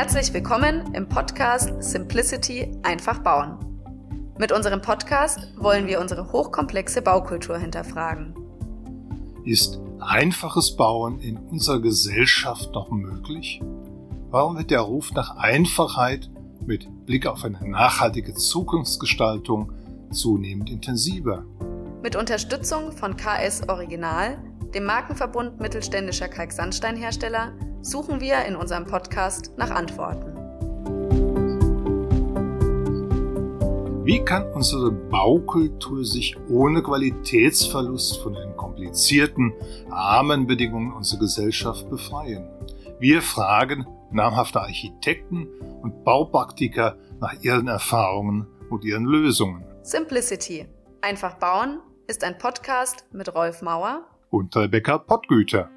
Herzlich willkommen im Podcast Simplicity einfach bauen. Mit unserem Podcast wollen wir unsere hochkomplexe Baukultur hinterfragen. Ist einfaches Bauen in unserer Gesellschaft noch möglich? Warum wird der Ruf nach Einfachheit mit Blick auf eine nachhaltige Zukunftsgestaltung zunehmend intensiver? Mit Unterstützung von KS Original, dem Markenverbund mittelständischer Kalksandsteinhersteller, suchen wir in unserem Podcast nach Antworten. Wie kann unsere Baukultur sich ohne Qualitätsverlust von den komplizierten Rahmenbedingungen unserer Gesellschaft befreien? Wir fragen namhafte Architekten und Baupraktiker nach ihren Erfahrungen und ihren Lösungen. Simplicity. Einfach bauen ist ein Podcast mit Rolf Mauer und Rebecca Pottgüter.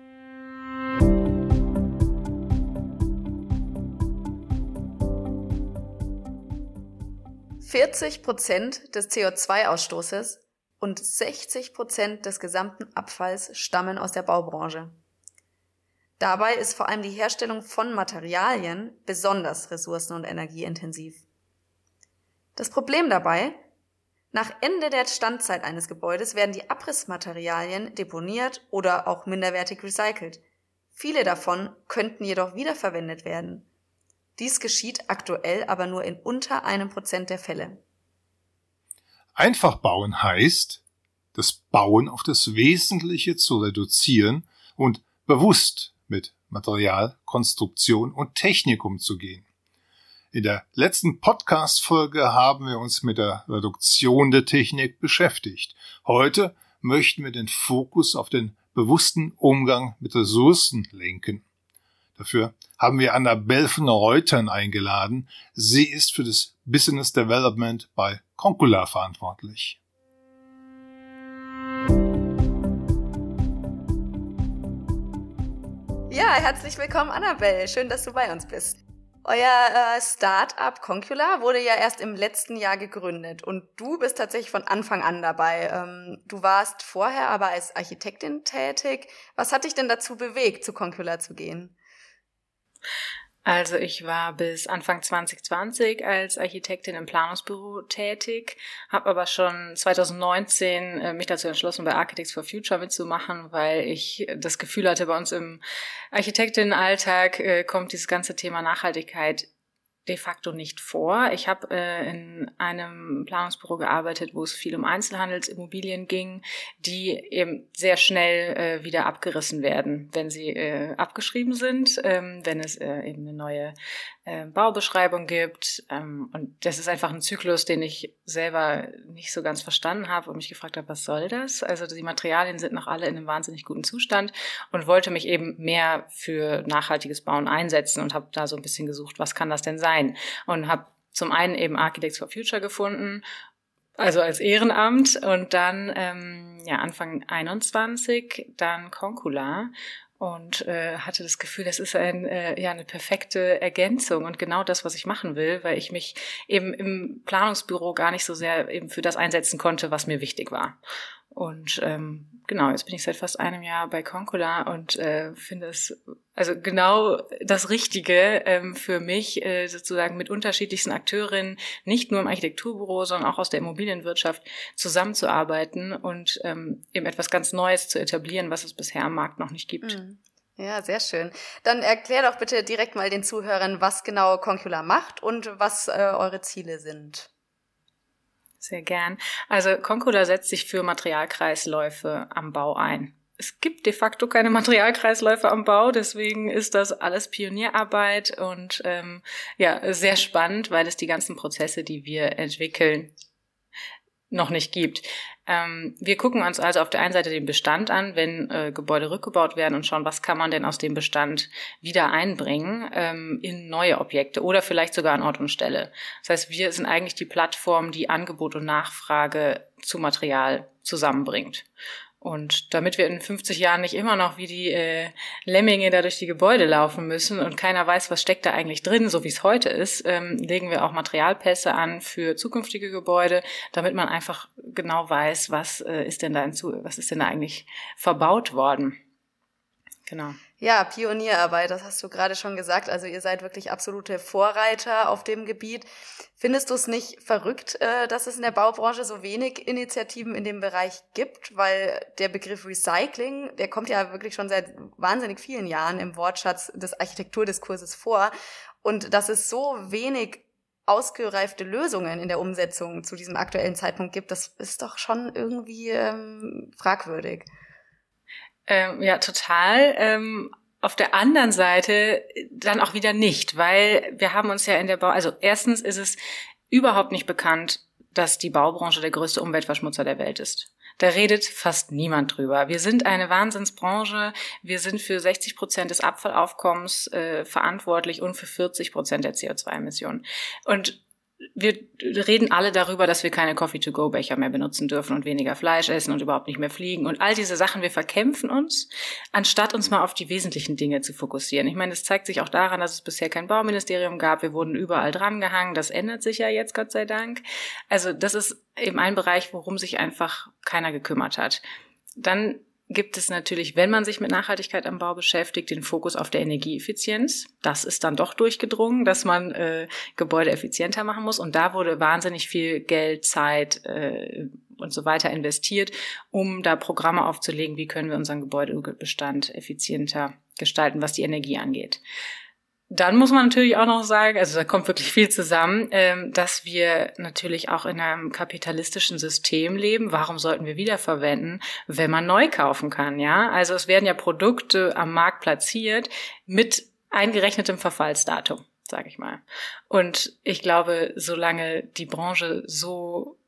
40 Prozent des CO2-Ausstoßes und 60 Prozent des gesamten Abfalls stammen aus der Baubranche. Dabei ist vor allem die Herstellung von Materialien besonders ressourcen- und energieintensiv. Das Problem dabei, nach Ende der Standzeit eines Gebäudes werden die Abrissmaterialien deponiert oder auch minderwertig recycelt. Viele davon könnten jedoch wiederverwendet werden. Dies geschieht aktuell aber nur in unter einem Prozent der Fälle. Einfach bauen heißt, das Bauen auf das Wesentliche zu reduzieren und bewusst mit Material, Konstruktion und Technik umzugehen. In der letzten Podcast-Folge haben wir uns mit der Reduktion der Technik beschäftigt. Heute möchten wir den Fokus auf den bewussten Umgang mit Ressourcen lenken. Dafür haben wir Annabelle von Reutern eingeladen. Sie ist für das Business Development bei Concula verantwortlich. Ja, herzlich willkommen, Annabelle. Schön, dass du bei uns bist. Euer äh, Startup Concula wurde ja erst im letzten Jahr gegründet und du bist tatsächlich von Anfang an dabei. Ähm, du warst vorher aber als Architektin tätig. Was hat dich denn dazu bewegt, zu Concula zu gehen? Also ich war bis Anfang 2020 als Architektin im Planungsbüro tätig, habe aber schon 2019 äh, mich dazu entschlossen, bei Architects for Future mitzumachen, weil ich das Gefühl hatte, bei uns im Architektinnenalltag äh, kommt dieses ganze Thema Nachhaltigkeit de facto nicht vor. Ich habe äh, in einem Planungsbüro gearbeitet, wo es viel um Einzelhandelsimmobilien ging, die eben sehr schnell äh, wieder abgerissen werden, wenn sie äh, abgeschrieben sind, ähm, wenn es äh, eben eine neue äh, Baubeschreibung gibt. Ähm, und das ist einfach ein Zyklus, den ich selber nicht so ganz verstanden habe und mich gefragt habe, was soll das? Also die Materialien sind noch alle in einem wahnsinnig guten Zustand und wollte mich eben mehr für nachhaltiges Bauen einsetzen und habe da so ein bisschen gesucht, was kann das denn sein? Und habe zum einen eben Architects for Future gefunden also als Ehrenamt und dann ähm, ja Anfang 21 dann Concula und äh, hatte das Gefühl, das ist ein, äh, ja, eine perfekte Ergänzung und genau das, was ich machen will, weil ich mich eben im Planungsbüro gar nicht so sehr eben für das einsetzen konnte, was mir wichtig war. Und ähm, genau, jetzt bin ich seit fast einem Jahr bei Concula und äh, finde es also genau das Richtige ähm, für mich, äh, sozusagen mit unterschiedlichsten Akteurinnen, nicht nur im Architekturbüro, sondern auch aus der Immobilienwirtschaft zusammenzuarbeiten und ähm, eben etwas ganz Neues zu etablieren, was es bisher am Markt noch nicht gibt. Mhm. Ja, sehr schön. Dann erklär doch bitte direkt mal den Zuhörern, was genau Concula macht und was äh, eure Ziele sind. Sehr gern. Also Concula setzt sich für Materialkreisläufe am Bau ein. Es gibt de facto keine Materialkreisläufe am Bau, deswegen ist das alles Pionierarbeit und ähm, ja sehr spannend, weil es die ganzen Prozesse, die wir entwickeln, noch nicht gibt. Ähm, wir gucken uns also auf der einen Seite den Bestand an, wenn äh, Gebäude rückgebaut werden und schauen, was kann man denn aus dem Bestand wieder einbringen ähm, in neue Objekte oder vielleicht sogar an Ort und Stelle. Das heißt, wir sind eigentlich die Plattform, die Angebot und Nachfrage zu Material zusammenbringt. Und damit wir in 50 Jahren nicht immer noch wie die äh, Lemminge da durch die Gebäude laufen müssen und keiner weiß, was steckt da eigentlich drin, so wie es heute ist, ähm, legen wir auch Materialpässe an für zukünftige Gebäude, damit man einfach genau weiß, was äh, ist denn da in, was ist denn da eigentlich verbaut worden. Genau. Ja, Pionierarbeit, das hast du gerade schon gesagt. Also ihr seid wirklich absolute Vorreiter auf dem Gebiet. Findest du es nicht verrückt, äh, dass es in der Baubranche so wenig Initiativen in dem Bereich gibt? Weil der Begriff Recycling, der kommt ja wirklich schon seit wahnsinnig vielen Jahren im Wortschatz des Architekturdiskurses vor. Und dass es so wenig ausgereifte Lösungen in der Umsetzung zu diesem aktuellen Zeitpunkt gibt, das ist doch schon irgendwie ähm, fragwürdig. Ähm, ja, total. Ähm, auf der anderen Seite dann auch wieder nicht, weil wir haben uns ja in der Bau, also erstens ist es überhaupt nicht bekannt, dass die Baubranche der größte Umweltverschmutzer der Welt ist. Da redet fast niemand drüber. Wir sind eine Wahnsinnsbranche. Wir sind für 60 Prozent des Abfallaufkommens äh, verantwortlich und für 40 Prozent der CO2-Emissionen. Und wir reden alle darüber, dass wir keine Coffee-to-go-Becher mehr benutzen dürfen und weniger Fleisch essen und überhaupt nicht mehr fliegen und all diese Sachen. Wir verkämpfen uns, anstatt uns mal auf die wesentlichen Dinge zu fokussieren. Ich meine, es zeigt sich auch daran, dass es bisher kein Bauministerium gab. Wir wurden überall drangehangen. Das ändert sich ja jetzt, Gott sei Dank. Also das ist eben ein Bereich, worum sich einfach keiner gekümmert hat. Dann gibt es natürlich, wenn man sich mit Nachhaltigkeit am Bau beschäftigt, den Fokus auf der Energieeffizienz. Das ist dann doch durchgedrungen, dass man äh, Gebäude effizienter machen muss. Und da wurde wahnsinnig viel Geld, Zeit äh, und so weiter investiert, um da Programme aufzulegen, wie können wir unseren Gebäudebestand effizienter gestalten, was die Energie angeht. Dann muss man natürlich auch noch sagen, also da kommt wirklich viel zusammen, ähm, dass wir natürlich auch in einem kapitalistischen System leben. Warum sollten wir wiederverwenden, wenn man neu kaufen kann? Ja, also es werden ja Produkte am Markt platziert mit eingerechnetem Verfallsdatum, sage ich mal. Und ich glaube, solange die Branche so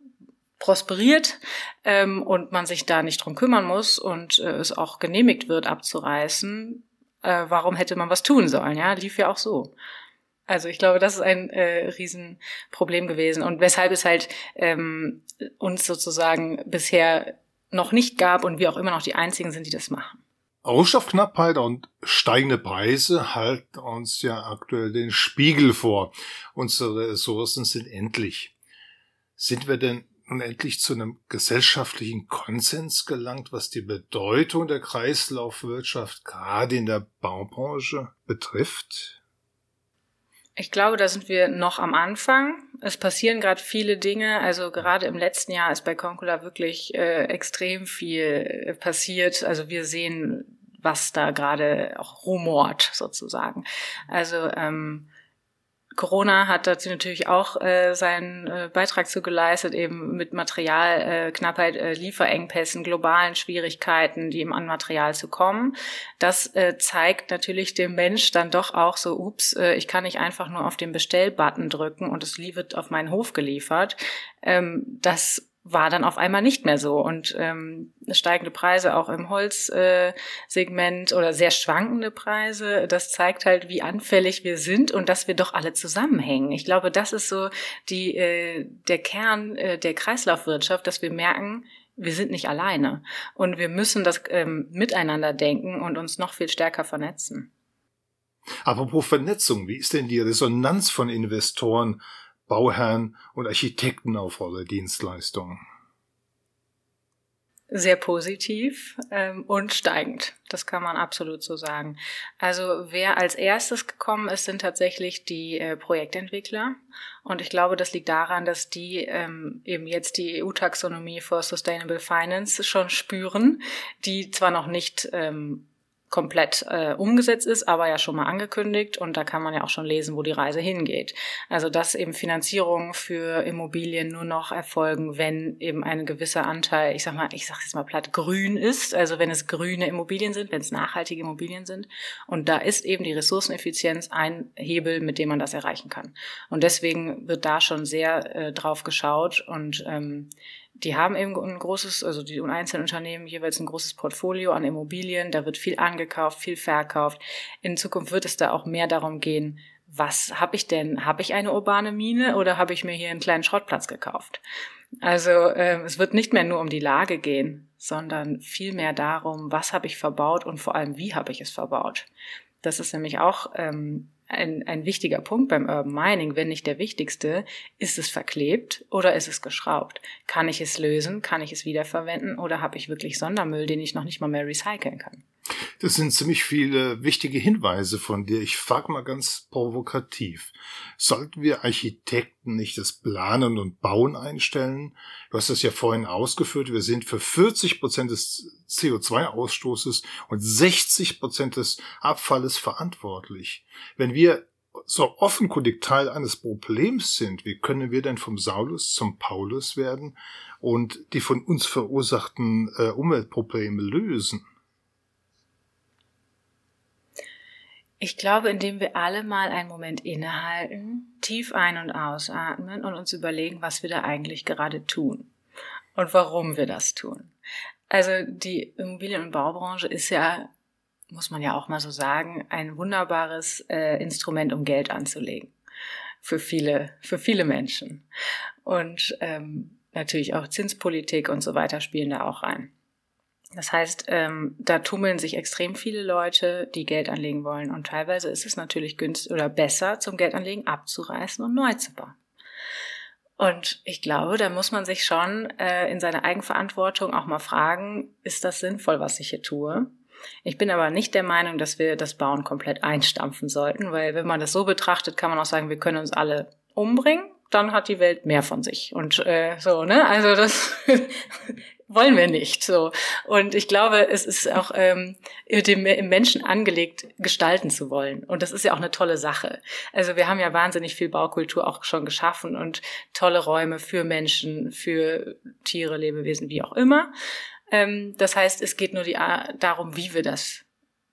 prosperiert ähm, und man sich da nicht drum kümmern muss und äh, es auch genehmigt wird, abzureißen, äh, warum hätte man was tun sollen? Ja, lief ja auch so. Also ich glaube, das ist ein äh, Riesenproblem gewesen und weshalb es halt ähm, uns sozusagen bisher noch nicht gab und wir auch immer noch die einzigen sind, die das machen. Rohstoffknappheit und steigende Preise halten uns ja aktuell den Spiegel vor. Unsere Ressourcen sind endlich. Sind wir denn nun endlich zu einem gesellschaftlichen Konsens gelangt, was die Bedeutung der Kreislaufwirtschaft gerade in der Baubranche betrifft? Ich glaube, da sind wir noch am Anfang. Es passieren gerade viele Dinge. Also gerade im letzten Jahr ist bei Concula wirklich äh, extrem viel äh, passiert. Also wir sehen, was da gerade auch rumort sozusagen. Also ähm, Corona hat dazu natürlich auch äh, seinen äh, Beitrag zu geleistet, eben mit Materialknappheit, äh, äh, Lieferengpässen, globalen Schwierigkeiten, die eben an Material zu kommen. Das äh, zeigt natürlich dem Mensch dann doch auch so, ups, äh, ich kann nicht einfach nur auf den Bestellbutton drücken und es wird auf meinen Hof geliefert. Ähm, das war dann auf einmal nicht mehr so. Und ähm, steigende Preise auch im Holzsegment äh, oder sehr schwankende Preise, das zeigt halt, wie anfällig wir sind und dass wir doch alle zusammenhängen. Ich glaube, das ist so die, äh, der Kern äh, der Kreislaufwirtschaft, dass wir merken, wir sind nicht alleine und wir müssen das ähm, miteinander denken und uns noch viel stärker vernetzen. Apropos Vernetzung, wie ist denn die Resonanz von Investoren Bauherren und Architekten auf eure Dienstleistungen? Sehr positiv ähm, und steigend. Das kann man absolut so sagen. Also wer als erstes gekommen ist, sind tatsächlich die äh, Projektentwickler. Und ich glaube, das liegt daran, dass die ähm, eben jetzt die EU-Taxonomie for Sustainable Finance schon spüren, die zwar noch nicht ähm, komplett äh, umgesetzt ist, aber ja schon mal angekündigt und da kann man ja auch schon lesen, wo die Reise hingeht. Also dass eben Finanzierungen für Immobilien nur noch erfolgen, wenn eben ein gewisser Anteil, ich sag mal, ich sag jetzt mal platt, grün ist, also wenn es grüne Immobilien sind, wenn es nachhaltige Immobilien sind. Und da ist eben die Ressourceneffizienz ein Hebel, mit dem man das erreichen kann. Und deswegen wird da schon sehr äh, drauf geschaut und ähm, die haben eben ein großes, also die einzelnen Unternehmen jeweils ein großes Portfolio an Immobilien, da wird viel angekauft, viel verkauft. In Zukunft wird es da auch mehr darum gehen, was habe ich denn? Habe ich eine urbane Mine oder habe ich mir hier einen kleinen Schrottplatz gekauft? Also äh, es wird nicht mehr nur um die Lage gehen, sondern viel mehr darum, was habe ich verbaut und vor allem, wie habe ich es verbaut. Das ist nämlich auch ähm, ein, ein wichtiger Punkt beim Urban Mining, wenn nicht der wichtigste, ist es verklebt oder ist es geschraubt? Kann ich es lösen? Kann ich es wiederverwenden? Oder habe ich wirklich Sondermüll, den ich noch nicht mal mehr recyceln kann? Das sind ziemlich viele wichtige Hinweise von dir. Ich frage mal ganz provokativ. Sollten wir Architekten nicht das Planen und Bauen einstellen? Du hast das ja vorhin ausgeführt. Wir sind für 40 Prozent des CO2-Ausstoßes und 60 Prozent des Abfalles verantwortlich. Wenn wir so offenkundig Teil eines Problems sind, wie können wir denn vom Saulus zum Paulus werden und die von uns verursachten äh, Umweltprobleme lösen? Ich glaube, indem wir alle mal einen Moment innehalten, tief ein- und ausatmen und uns überlegen, was wir da eigentlich gerade tun und warum wir das tun. Also die Immobilien- und Baubranche ist ja, muss man ja auch mal so sagen, ein wunderbares äh, Instrument, um Geld anzulegen. Für viele, für viele Menschen. Und ähm, natürlich auch Zinspolitik und so weiter spielen da auch rein. Das heißt, ähm, da tummeln sich extrem viele Leute, die Geld anlegen wollen. Und teilweise ist es natürlich günstig oder besser, zum Geldanlegen abzureißen und neu zu bauen. Und ich glaube, da muss man sich schon äh, in seiner Eigenverantwortung auch mal fragen, ist das sinnvoll, was ich hier tue? Ich bin aber nicht der Meinung, dass wir das Bauen komplett einstampfen sollten, weil wenn man das so betrachtet, kann man auch sagen, wir können uns alle umbringen, dann hat die Welt mehr von sich. Und äh, so, ne? Also das wollen wir nicht so. Und ich glaube, es ist auch ähm, dem Menschen angelegt, gestalten zu wollen. Und das ist ja auch eine tolle Sache. Also wir haben ja wahnsinnig viel Baukultur auch schon geschaffen und tolle Räume für Menschen, für Tiere, Lebewesen, wie auch immer. Ähm, das heißt, es geht nur die, darum, wie wir das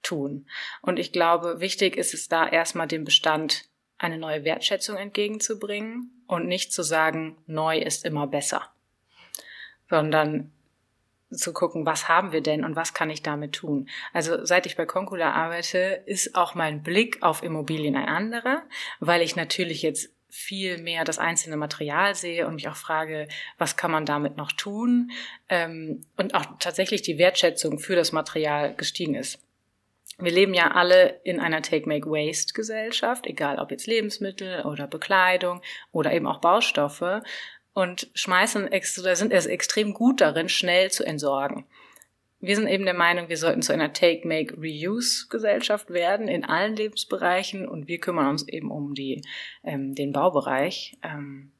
tun. Und ich glaube, wichtig ist es da erstmal dem Bestand eine neue Wertschätzung entgegenzubringen und nicht zu sagen, neu ist immer besser, sondern zu gucken, was haben wir denn und was kann ich damit tun. Also seit ich bei Concula arbeite, ist auch mein Blick auf Immobilien ein anderer, weil ich natürlich jetzt viel mehr das einzelne Material sehe und mich auch frage, was kann man damit noch tun ähm, und auch tatsächlich die Wertschätzung für das Material gestiegen ist. Wir leben ja alle in einer Take-Make-Waste-Gesellschaft, egal ob jetzt Lebensmittel oder Bekleidung oder eben auch Baustoffe und schmeißen oder sind es extrem gut darin, schnell zu entsorgen. Wir sind eben der Meinung, wir sollten zu einer Take, Make, Reuse Gesellschaft werden in allen Lebensbereichen und wir kümmern uns eben um die, ähm, den Baubereich. Ähm,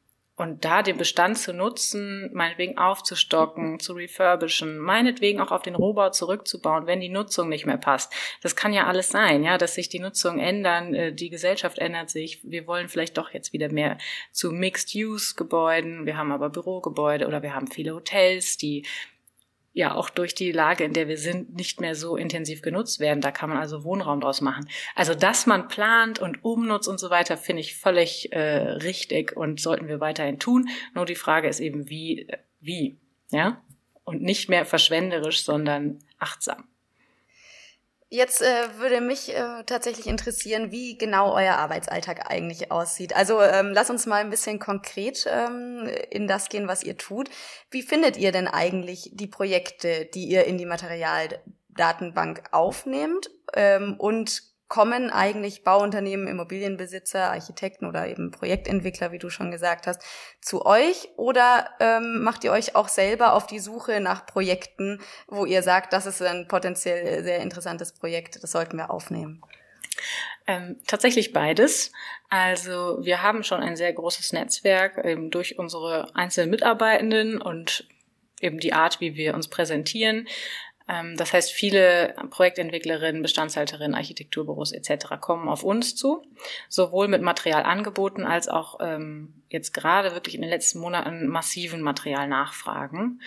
und da den Bestand zu nutzen, meinetwegen aufzustocken, zu refurbischen, meinetwegen auch auf den Rohbau zurückzubauen, wenn die Nutzung nicht mehr passt. Das kann ja alles sein, ja, dass sich die Nutzung ändern, äh, die Gesellschaft ändert sich. Wir wollen vielleicht doch jetzt wieder mehr zu Mixed-Use-Gebäuden. Wir haben aber Bürogebäude oder wir haben viele Hotels, die ja auch durch die Lage, in der wir sind, nicht mehr so intensiv genutzt werden. Da kann man also Wohnraum draus machen. Also, dass man plant und umnutzt und so weiter, finde ich völlig äh, richtig und sollten wir weiterhin tun. Nur die Frage ist eben, wie, wie, ja? Und nicht mehr verschwenderisch, sondern achtsam. Jetzt äh, würde mich äh, tatsächlich interessieren, wie genau euer Arbeitsalltag eigentlich aussieht. Also ähm, lass uns mal ein bisschen konkret ähm, in das gehen, was ihr tut. Wie findet ihr denn eigentlich die Projekte, die ihr in die Materialdatenbank aufnehmt? Ähm, und kommen eigentlich Bauunternehmen, Immobilienbesitzer, Architekten oder eben Projektentwickler, wie du schon gesagt hast, zu euch? Oder ähm, macht ihr euch auch selber auf die Suche nach Projekten, wo ihr sagt, das ist ein potenziell sehr interessantes Projekt, das sollten wir aufnehmen? Ähm, tatsächlich beides. Also wir haben schon ein sehr großes Netzwerk eben durch unsere einzelnen Mitarbeitenden und eben die Art, wie wir uns präsentieren. Ähm, das heißt, viele Projektentwicklerinnen, Bestandshalterinnen, Architekturbüros etc. kommen auf uns zu, sowohl mit Materialangeboten als auch ähm, jetzt gerade wirklich in den letzten Monaten massiven Materialnachfragen.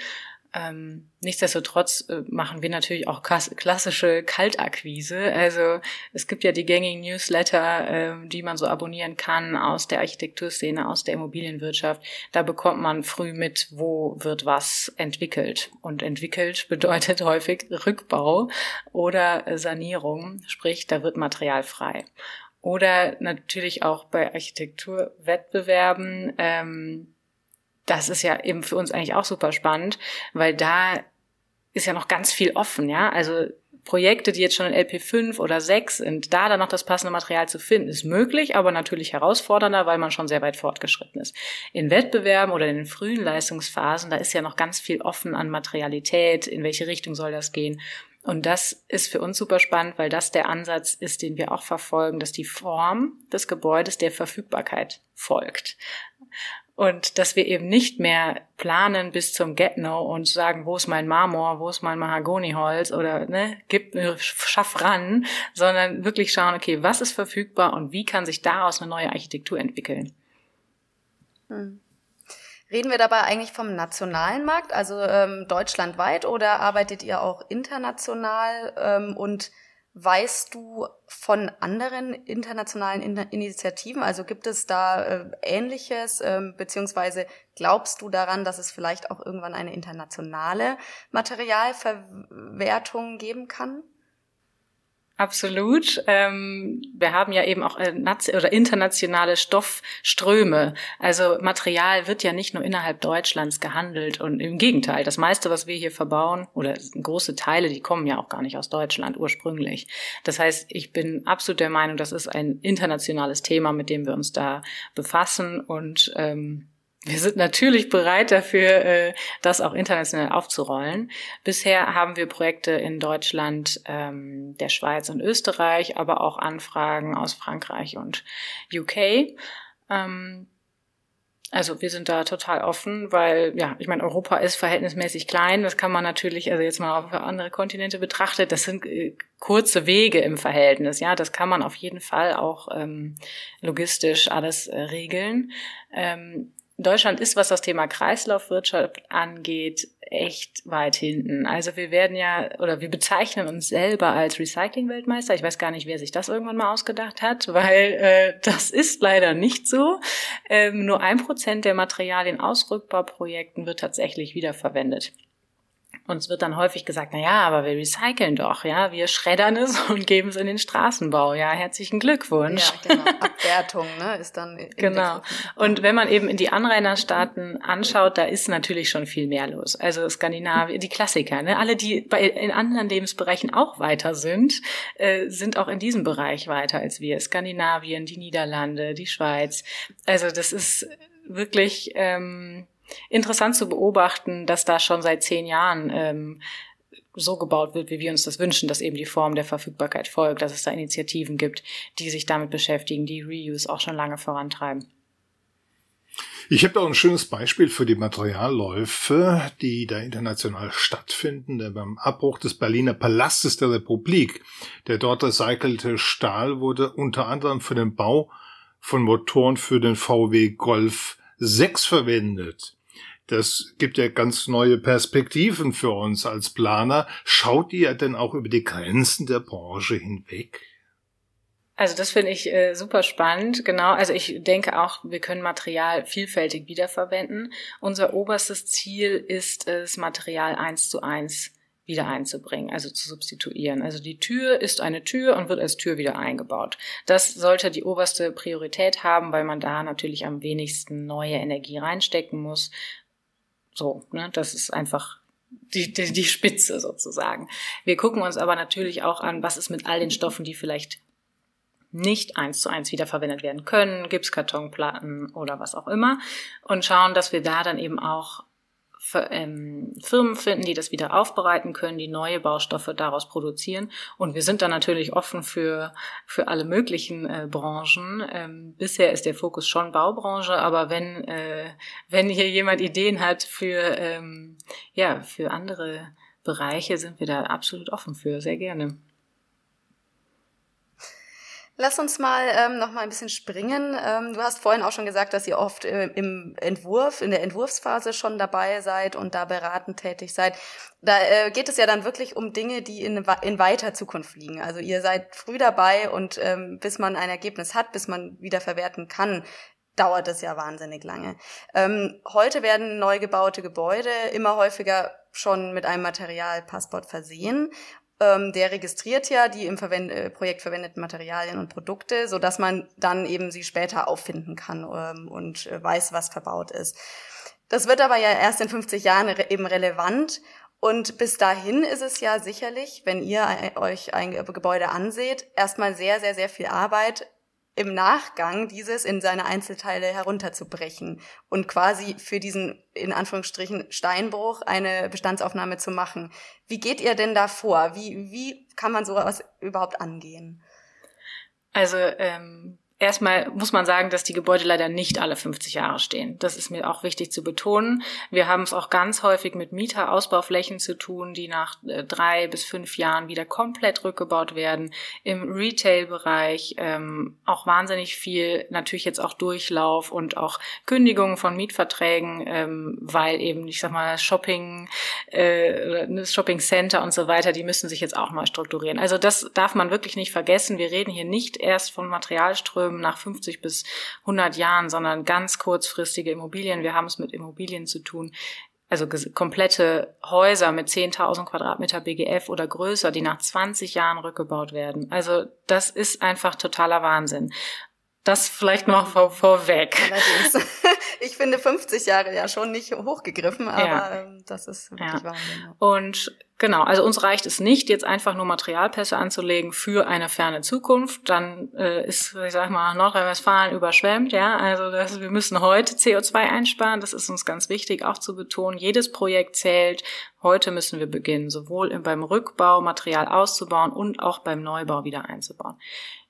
Ähm, nichtsdestotrotz äh, machen wir natürlich auch klassische Kaltakquise. Also es gibt ja die gängigen Newsletter, äh, die man so abonnieren kann aus der Architekturszene, aus der Immobilienwirtschaft. Da bekommt man früh mit, wo wird was entwickelt. Und entwickelt bedeutet häufig Rückbau oder Sanierung, sprich da wird Material frei. Oder natürlich auch bei Architekturwettbewerben. Ähm, das ist ja eben für uns eigentlich auch super spannend, weil da ist ja noch ganz viel offen, ja. Also Projekte, die jetzt schon in LP5 oder 6 sind, da dann noch das passende Material zu finden, ist möglich, aber natürlich herausfordernder, weil man schon sehr weit fortgeschritten ist. In Wettbewerben oder in den frühen Leistungsphasen, da ist ja noch ganz viel offen an Materialität, in welche Richtung soll das gehen. Und das ist für uns super spannend, weil das der Ansatz ist, den wir auch verfolgen, dass die Form des Gebäudes der Verfügbarkeit folgt. Und dass wir eben nicht mehr planen bis zum Get-No und sagen, wo ist mein Marmor, wo ist mein Mahagoniholz oder ne, gib mir, schaff ran, sondern wirklich schauen, okay, was ist verfügbar und wie kann sich daraus eine neue Architektur entwickeln. Hm. Reden wir dabei eigentlich vom nationalen Markt, also ähm, deutschlandweit, oder arbeitet ihr auch international? Ähm, und weißt du von anderen internationalen In Initiativen? Also gibt es da äh, Ähnliches, ähm, beziehungsweise glaubst du daran, dass es vielleicht auch irgendwann eine internationale Materialverwertung geben kann? Absolut. Ähm, wir haben ja eben auch äh, oder internationale Stoffströme. Also Material wird ja nicht nur innerhalb Deutschlands gehandelt und im Gegenteil, das meiste, was wir hier verbauen oder große Teile, die kommen ja auch gar nicht aus Deutschland ursprünglich. Das heißt, ich bin absolut der Meinung, das ist ein internationales Thema, mit dem wir uns da befassen und ähm, wir sind natürlich bereit dafür, äh, das auch international aufzurollen. Bisher haben wir Projekte in Deutschland, ähm, der Schweiz und Österreich, aber auch Anfragen aus Frankreich und UK. Ähm, also wir sind da total offen, weil ja, ich meine, Europa ist verhältnismäßig klein. Das kann man natürlich, also jetzt mal auf andere Kontinente betrachtet, das sind äh, kurze Wege im Verhältnis. Ja, das kann man auf jeden Fall auch ähm, logistisch alles äh, regeln. Ähm, Deutschland ist, was das Thema Kreislaufwirtschaft angeht, echt weit hinten. Also wir werden ja, oder wir bezeichnen uns selber als Recycling-Weltmeister. Ich weiß gar nicht, wer sich das irgendwann mal ausgedacht hat, weil äh, das ist leider nicht so. Ähm, nur ein Prozent der Materialien aus Rückbauprojekten wird tatsächlich wiederverwendet. Uns wird dann häufig gesagt, na ja, aber wir recyceln doch, ja, wir schreddern es und geben es in den Straßenbau. Ja, herzlichen Glückwunsch. Ja, genau. Abwertung, ne, ist dann genau. Und wenn man eben in die Anrainerstaaten anschaut, da ist natürlich schon viel mehr los. Also Skandinavien, die Klassiker, ne, alle, die bei, in anderen Lebensbereichen auch weiter sind, äh, sind auch in diesem Bereich weiter als wir. Skandinavien, die Niederlande, die Schweiz. Also das ist wirklich ähm, interessant zu beobachten, dass da schon seit zehn Jahren ähm, so gebaut wird, wie wir uns das wünschen, dass eben die Form der Verfügbarkeit folgt, dass es da Initiativen gibt, die sich damit beschäftigen, die Reuse auch schon lange vorantreiben. Ich habe da ein schönes Beispiel für die Materialläufe, die da international stattfinden. Denn beim Abbruch des Berliner Palastes der Republik, der dort recycelte Stahl wurde unter anderem für den Bau von Motoren für den VW Golf 6 verwendet. Das gibt ja ganz neue Perspektiven für uns als Planer. Schaut ihr denn auch über die Grenzen der Branche hinweg? Also das finde ich äh, super spannend. Genau, also ich denke auch, wir können Material vielfältig wiederverwenden. Unser oberstes Ziel ist es, Material eins zu eins wieder einzubringen, also zu substituieren. Also die Tür ist eine Tür und wird als Tür wieder eingebaut. Das sollte die oberste Priorität haben, weil man da natürlich am wenigsten neue Energie reinstecken muss. So, ne, das ist einfach die, die, die Spitze sozusagen. Wir gucken uns aber natürlich auch an, was ist mit all den Stoffen, die vielleicht nicht eins zu eins wiederverwendet werden können, Gipskartonplatten oder was auch immer, und schauen, dass wir da dann eben auch Firmen finden, die das wieder aufbereiten können, die neue Baustoffe daraus produzieren. Und wir sind da natürlich offen für, für alle möglichen äh, Branchen. Ähm, bisher ist der Fokus schon Baubranche, aber wenn, äh, wenn hier jemand Ideen hat für, ähm, ja, für andere Bereiche, sind wir da absolut offen für, sehr gerne. Lass uns mal ähm, noch mal ein bisschen springen. Ähm, du hast vorhin auch schon gesagt, dass ihr oft äh, im Entwurf, in der Entwurfsphase schon dabei seid und da beratend tätig seid. Da äh, geht es ja dann wirklich um Dinge, die in, in weiter Zukunft liegen. Also ihr seid früh dabei und ähm, bis man ein Ergebnis hat, bis man wieder verwerten kann, dauert es ja wahnsinnig lange. Ähm, heute werden neu gebaute Gebäude immer häufiger schon mit einem Materialpassport versehen ähm, der registriert ja die im Verwend äh, Projekt verwendeten Materialien und Produkte, so dass man dann eben sie später auffinden kann ähm, und äh, weiß, was verbaut ist. Das wird aber ja erst in 50 Jahren re eben relevant. Und bis dahin ist es ja sicherlich, wenn ihr euch ein Gebäude anseht, erstmal sehr, sehr, sehr viel Arbeit, im Nachgang dieses in seine Einzelteile herunterzubrechen und quasi für diesen in Anführungsstrichen Steinbruch eine Bestandsaufnahme zu machen. Wie geht ihr denn da vor? Wie, wie kann man sowas überhaupt angehen? Also ähm, Erstmal muss man sagen, dass die Gebäude leider nicht alle 50 Jahre stehen. Das ist mir auch wichtig zu betonen. Wir haben es auch ganz häufig mit Mieterausbauflächen zu tun, die nach äh, drei bis fünf Jahren wieder komplett rückgebaut werden. Im Retail-Bereich ähm, auch wahnsinnig viel, natürlich jetzt auch Durchlauf und auch Kündigungen von Mietverträgen, ähm, weil eben, ich sag mal, Shopping, äh, Shopping Center und so weiter, die müssen sich jetzt auch mal strukturieren. Also das darf man wirklich nicht vergessen. Wir reden hier nicht erst von Materialströmen, Strömen nach 50 bis 100 Jahren, sondern ganz kurzfristige Immobilien. Wir haben es mit Immobilien zu tun, also komplette Häuser mit 10.000 Quadratmeter BGF oder größer, die nach 20 Jahren rückgebaut werden. Also das ist einfach totaler Wahnsinn. Das vielleicht noch vor, vorweg. Allerdings. Ich finde 50 Jahre ja schon nicht hochgegriffen, aber ja. ähm, das ist wirklich ja. Wahnsinn. Und genau, also uns reicht es nicht, jetzt einfach nur Materialpässe anzulegen für eine ferne Zukunft. Dann äh, ist, ich sag mal, Nordrhein-Westfalen überschwemmt, ja. Also das, wir müssen heute CO2 einsparen. Das ist uns ganz wichtig, auch zu betonen. Jedes Projekt zählt. Heute müssen wir beginnen, sowohl beim Rückbau Material auszubauen und auch beim Neubau wieder einzubauen.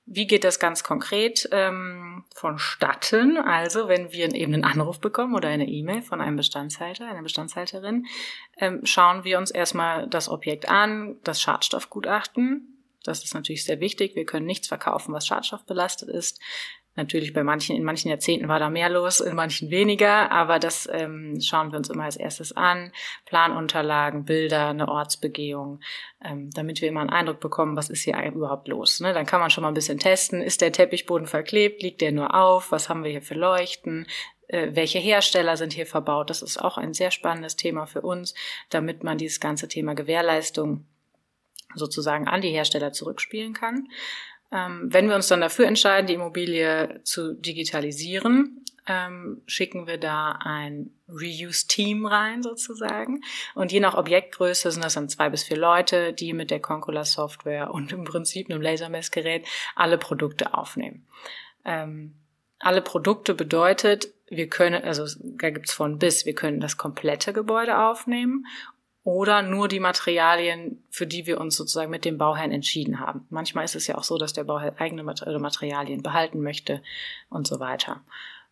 Wie geht das ganz konkret ähm, vonstatten? Also, wenn wir eben einen Anruf bekommen oder eine E-Mail von einem Bestandshalter, einer Bestandshalterin, ähm, schauen wir uns erstmal das Objekt an, das Schadstoffgutachten. Das ist natürlich sehr wichtig. Wir können nichts verkaufen, was schadstoffbelastet ist. Natürlich bei manchen, in manchen Jahrzehnten war da mehr los, in manchen weniger, aber das ähm, schauen wir uns immer als erstes an. Planunterlagen, Bilder, eine Ortsbegehung, ähm, damit wir immer einen Eindruck bekommen, was ist hier überhaupt los. Ne? Dann kann man schon mal ein bisschen testen, ist der Teppichboden verklebt, liegt der nur auf, was haben wir hier für Leuchten, äh, welche Hersteller sind hier verbaut. Das ist auch ein sehr spannendes Thema für uns, damit man dieses ganze Thema Gewährleistung sozusagen an die Hersteller zurückspielen kann. Ähm, wenn wir uns dann dafür entscheiden, die Immobilie zu digitalisieren, ähm, schicken wir da ein Reuse-Team rein sozusagen. Und je nach Objektgröße sind das dann zwei bis vier Leute, die mit der Concula-Software und im Prinzip einem Lasermessgerät alle Produkte aufnehmen. Ähm, alle Produkte bedeutet, wir können, also da gibt's von bis, wir können das komplette Gebäude aufnehmen oder nur die Materialien, für die wir uns sozusagen mit dem Bauherrn entschieden haben. Manchmal ist es ja auch so, dass der Bauherr eigene Materialien behalten möchte und so weiter.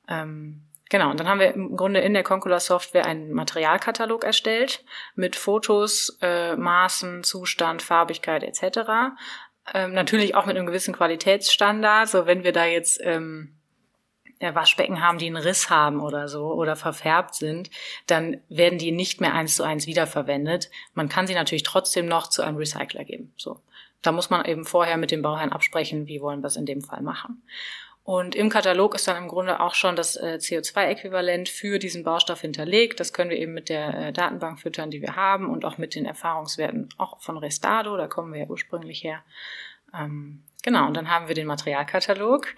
Ähm, genau, und dann haben wir im Grunde in der Concula Software einen Materialkatalog erstellt mit Fotos, äh, Maßen, Zustand, Farbigkeit etc. Ähm, natürlich auch mit einem gewissen Qualitätsstandard. So wenn wir da jetzt ähm, Waschbecken haben, die einen Riss haben oder so oder verfärbt sind, dann werden die nicht mehr eins zu eins wiederverwendet. Man kann sie natürlich trotzdem noch zu einem Recycler geben. So. Da muss man eben vorher mit dem Bauherrn absprechen, wie wollen wir es in dem Fall machen. Und im Katalog ist dann im Grunde auch schon das äh, CO2-Äquivalent für diesen Baustoff hinterlegt. Das können wir eben mit der äh, Datenbank füttern, die wir haben und auch mit den Erfahrungswerten auch von Restado, da kommen wir ja ursprünglich her. Ähm, genau, und dann haben wir den Materialkatalog.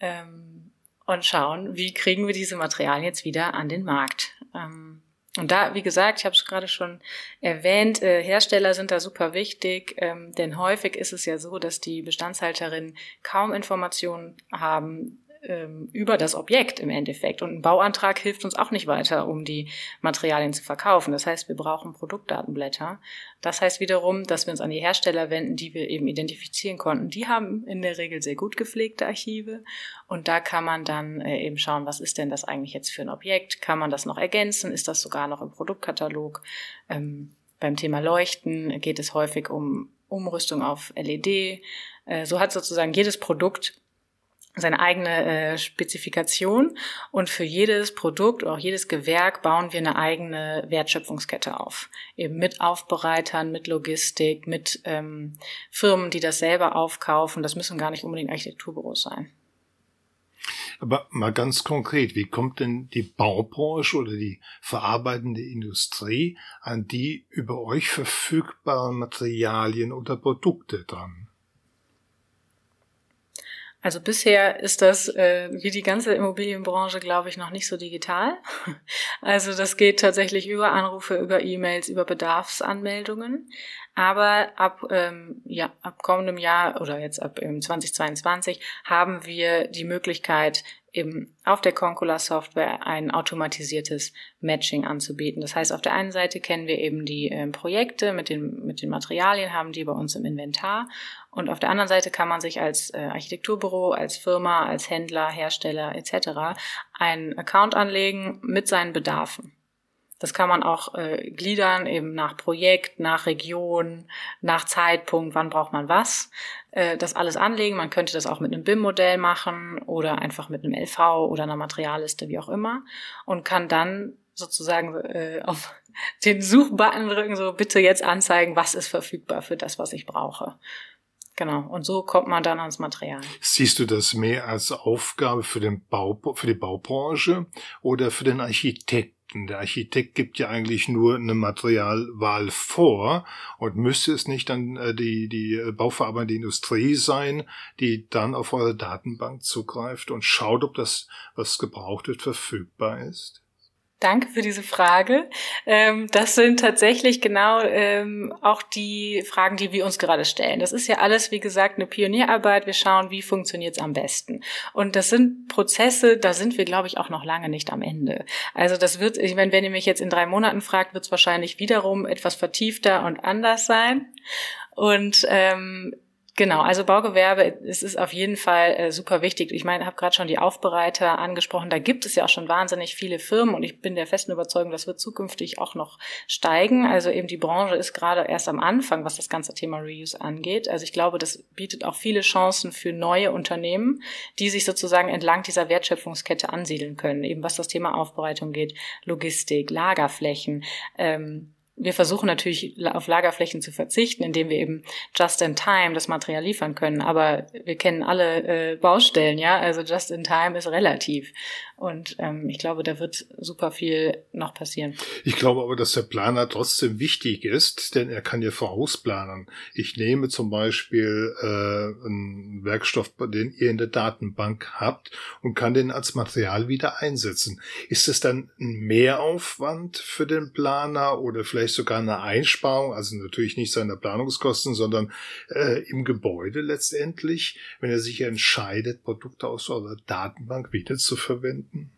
Ähm, und schauen, wie kriegen wir diese Materialien jetzt wieder an den Markt. Ähm, und da, wie gesagt, ich habe es gerade schon erwähnt, äh, Hersteller sind da super wichtig, ähm, denn häufig ist es ja so, dass die Bestandshalterinnen kaum Informationen haben ähm, über das Objekt im Endeffekt. Und ein Bauantrag hilft uns auch nicht weiter, um die Materialien zu verkaufen. Das heißt, wir brauchen Produktdatenblätter. Das heißt wiederum, dass wir uns an die Hersteller wenden, die wir eben identifizieren konnten. Die haben in der Regel sehr gut gepflegte Archive. Und da kann man dann äh, eben schauen, was ist denn das eigentlich jetzt für ein Objekt? Kann man das noch ergänzen? Ist das sogar noch im Produktkatalog? Ähm, beim Thema Leuchten geht es häufig um Umrüstung auf LED. Äh, so hat sozusagen jedes Produkt seine eigene äh, Spezifikation und für jedes Produkt oder auch jedes Gewerk bauen wir eine eigene Wertschöpfungskette auf. Eben mit Aufbereitern, mit Logistik, mit ähm, Firmen, die das selber aufkaufen. Das müssen gar nicht unbedingt Architekturbüros sein. Aber mal ganz konkret, wie kommt denn die Baubranche oder die verarbeitende Industrie an die über euch verfügbaren Materialien oder Produkte dran? Also bisher ist das äh, wie die ganze Immobilienbranche, glaube ich, noch nicht so digital. Also das geht tatsächlich über Anrufe, über E-Mails, über Bedarfsanmeldungen. Aber ab, ähm, ja, ab kommendem Jahr oder jetzt ab ähm, 2022 haben wir die Möglichkeit, eben auf der Concula Software ein automatisiertes Matching anzubieten. Das heißt, auf der einen Seite kennen wir eben die äh, Projekte mit den, mit den Materialien, haben die bei uns im Inventar. Und auf der anderen Seite kann man sich als äh, Architekturbüro, als Firma, als Händler, Hersteller etc. einen Account anlegen mit seinen Bedarfen. Das kann man auch äh, gliedern, eben nach Projekt, nach Region, nach Zeitpunkt, wann braucht man was. Äh, das alles anlegen. Man könnte das auch mit einem BIM-Modell machen oder einfach mit einem LV oder einer Materialliste, wie auch immer. Und kann dann sozusagen äh, auf den Suchbutton drücken, so bitte jetzt anzeigen, was ist verfügbar für das, was ich brauche. Genau. Und so kommt man dann ans Material. Siehst du das mehr als Aufgabe für den Bau, für die Baubranche oder für den Architekten? Der Architekt gibt ja eigentlich nur eine Materialwahl vor und müsste es nicht dann äh, die, die bauverarbeitende Industrie sein, die dann auf eure Datenbank zugreift und schaut, ob das, was gebraucht wird, verfügbar ist? Danke für diese Frage. Ähm, das sind tatsächlich genau ähm, auch die Fragen, die wir uns gerade stellen. Das ist ja alles, wie gesagt, eine Pionierarbeit. Wir schauen, wie funktioniert es am besten. Und das sind Prozesse, da sind wir, glaube ich, auch noch lange nicht am Ende. Also das wird, ich meine, wenn ihr mich jetzt in drei Monaten fragt, wird es wahrscheinlich wiederum etwas vertiefter und anders sein. Und ähm, Genau, also Baugewerbe, es ist auf jeden Fall äh, super wichtig. Ich meine, ich habe gerade schon die Aufbereiter angesprochen. Da gibt es ja auch schon wahnsinnig viele Firmen und ich bin der festen Überzeugung, das wird zukünftig auch noch steigen. Also eben die Branche ist gerade erst am Anfang, was das ganze Thema Reuse angeht. Also ich glaube, das bietet auch viele Chancen für neue Unternehmen, die sich sozusagen entlang dieser Wertschöpfungskette ansiedeln können. Eben was das Thema Aufbereitung geht, Logistik, Lagerflächen. Ähm, wir versuchen natürlich auf Lagerflächen zu verzichten, indem wir eben just in time das Material liefern können. Aber wir kennen alle äh, Baustellen, ja. Also just in time ist relativ. Und ähm, ich glaube, da wird super viel noch passieren. Ich glaube aber, dass der Planer trotzdem wichtig ist, denn er kann ja vorausplanen. Ich nehme zum Beispiel äh, einen Werkstoff, den ihr in der Datenbank habt und kann den als Material wieder einsetzen. Ist es dann ein Mehraufwand für den Planer oder vielleicht sogar eine Einsparung? Also natürlich nicht seine Planungskosten, sondern äh, im Gebäude letztendlich, wenn er sich entscheidet, Produkte aus eurer Datenbank wieder zu verwenden?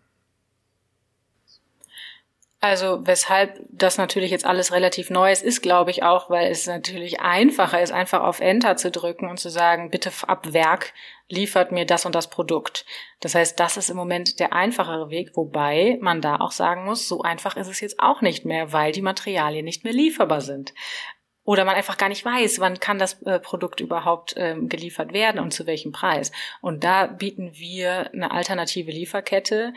Also weshalb das natürlich jetzt alles relativ Neues ist, glaube ich auch, weil es natürlich einfacher ist, einfach auf Enter zu drücken und zu sagen, bitte ab Werk liefert mir das und das Produkt. Das heißt, das ist im Moment der einfachere Weg, wobei man da auch sagen muss, so einfach ist es jetzt auch nicht mehr, weil die Materialien nicht mehr lieferbar sind oder man einfach gar nicht weiß, wann kann das äh, Produkt überhaupt ähm, geliefert werden und zu welchem Preis. Und da bieten wir eine alternative Lieferkette,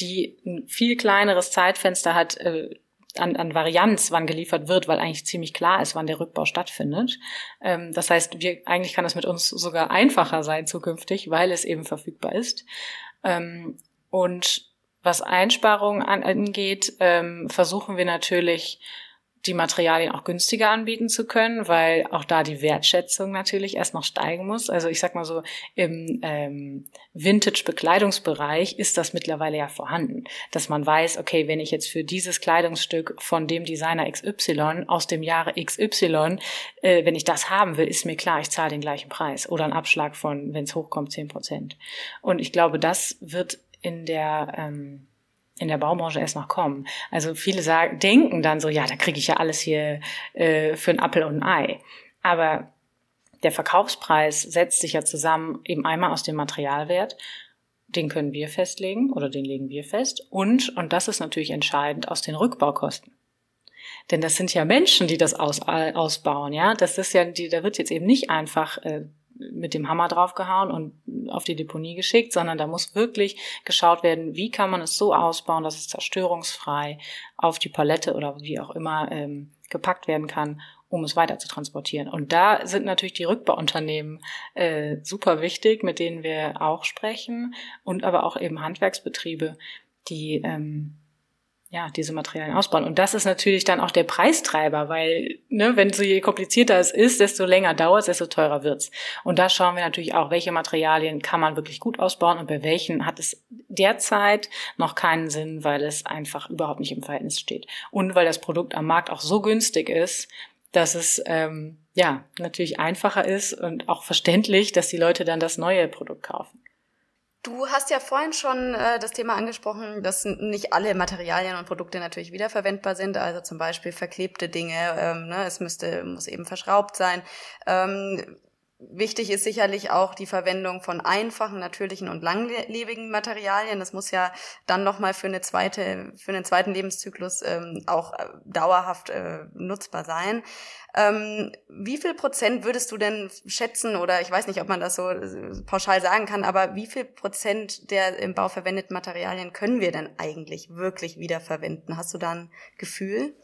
die ein viel kleineres Zeitfenster hat äh, an, an Varianz, wann geliefert wird, weil eigentlich ziemlich klar ist, wann der Rückbau stattfindet. Ähm, das heißt, wir, eigentlich kann das mit uns sogar einfacher sein zukünftig, weil es eben verfügbar ist. Ähm, und was Einsparungen angeht, ähm, versuchen wir natürlich die Materialien auch günstiger anbieten zu können, weil auch da die Wertschätzung natürlich erst noch steigen muss. Also ich sag mal so, im ähm, Vintage-Bekleidungsbereich ist das mittlerweile ja vorhanden, dass man weiß, okay, wenn ich jetzt für dieses Kleidungsstück von dem Designer XY aus dem Jahre XY, äh, wenn ich das haben will, ist mir klar, ich zahle den gleichen Preis oder einen Abschlag von, wenn es hochkommt, zehn Prozent. Und ich glaube, das wird in der ähm, in der Baubranche erst noch kommen. Also viele sagen, denken dann so, ja, da kriege ich ja alles hier äh, für ein Apfel und ein Ei. Aber der Verkaufspreis setzt sich ja zusammen eben einmal aus dem Materialwert, den können wir festlegen oder den legen wir fest und, und das ist natürlich entscheidend, aus den Rückbaukosten. Denn das sind ja Menschen, die das aus, ausbauen, ja. Das ist ja, die, da wird jetzt eben nicht einfach äh, mit dem Hammer draufgehauen und auf die Deponie geschickt, sondern da muss wirklich geschaut werden, wie kann man es so ausbauen, dass es zerstörungsfrei auf die Palette oder wie auch immer ähm, gepackt werden kann, um es weiter zu transportieren. Und da sind natürlich die Rückbauunternehmen äh, super wichtig, mit denen wir auch sprechen und aber auch eben Handwerksbetriebe, die ähm, ja, diese Materialien ausbauen. Und das ist natürlich dann auch der Preistreiber, weil, ne, wenn so je komplizierter es ist, desto länger dauert es, desto teurer wird's. Und da schauen wir natürlich auch, welche Materialien kann man wirklich gut ausbauen und bei welchen hat es derzeit noch keinen Sinn, weil es einfach überhaupt nicht im Verhältnis steht. Und weil das Produkt am Markt auch so günstig ist, dass es ähm, ja natürlich einfacher ist und auch verständlich, dass die Leute dann das neue Produkt kaufen. Du hast ja vorhin schon äh, das Thema angesprochen, dass nicht alle Materialien und Produkte natürlich wiederverwendbar sind. Also zum Beispiel verklebte Dinge. Ähm, ne, es müsste muss eben verschraubt sein. Ähm, Wichtig ist sicherlich auch die Verwendung von einfachen, natürlichen und langlebigen Materialien. Das muss ja dann nochmal für eine zweite, für einen zweiten Lebenszyklus ähm, auch äh, dauerhaft äh, nutzbar sein. Ähm, wie viel Prozent würdest du denn schätzen, oder ich weiß nicht, ob man das so äh, pauschal sagen kann, aber wie viel Prozent der im Bau verwendeten Materialien können wir denn eigentlich wirklich wiederverwenden? Hast du da ein Gefühl?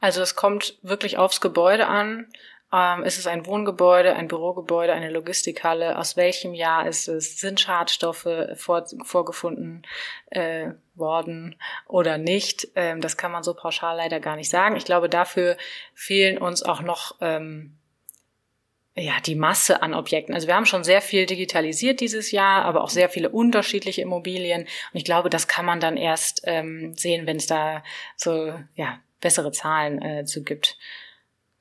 Also es kommt wirklich aufs Gebäude an. Ähm, ist es ein Wohngebäude, ein Bürogebäude, eine Logistikhalle? Aus welchem Jahr ist es? Sind Schadstoffe vor, vorgefunden äh, worden oder nicht? Ähm, das kann man so pauschal leider gar nicht sagen. Ich glaube, dafür fehlen uns auch noch ähm, ja, die Masse an Objekten. Also wir haben schon sehr viel digitalisiert dieses Jahr, aber auch sehr viele unterschiedliche Immobilien. Und ich glaube, das kann man dann erst ähm, sehen, wenn es da so ja, bessere Zahlen äh, zu gibt.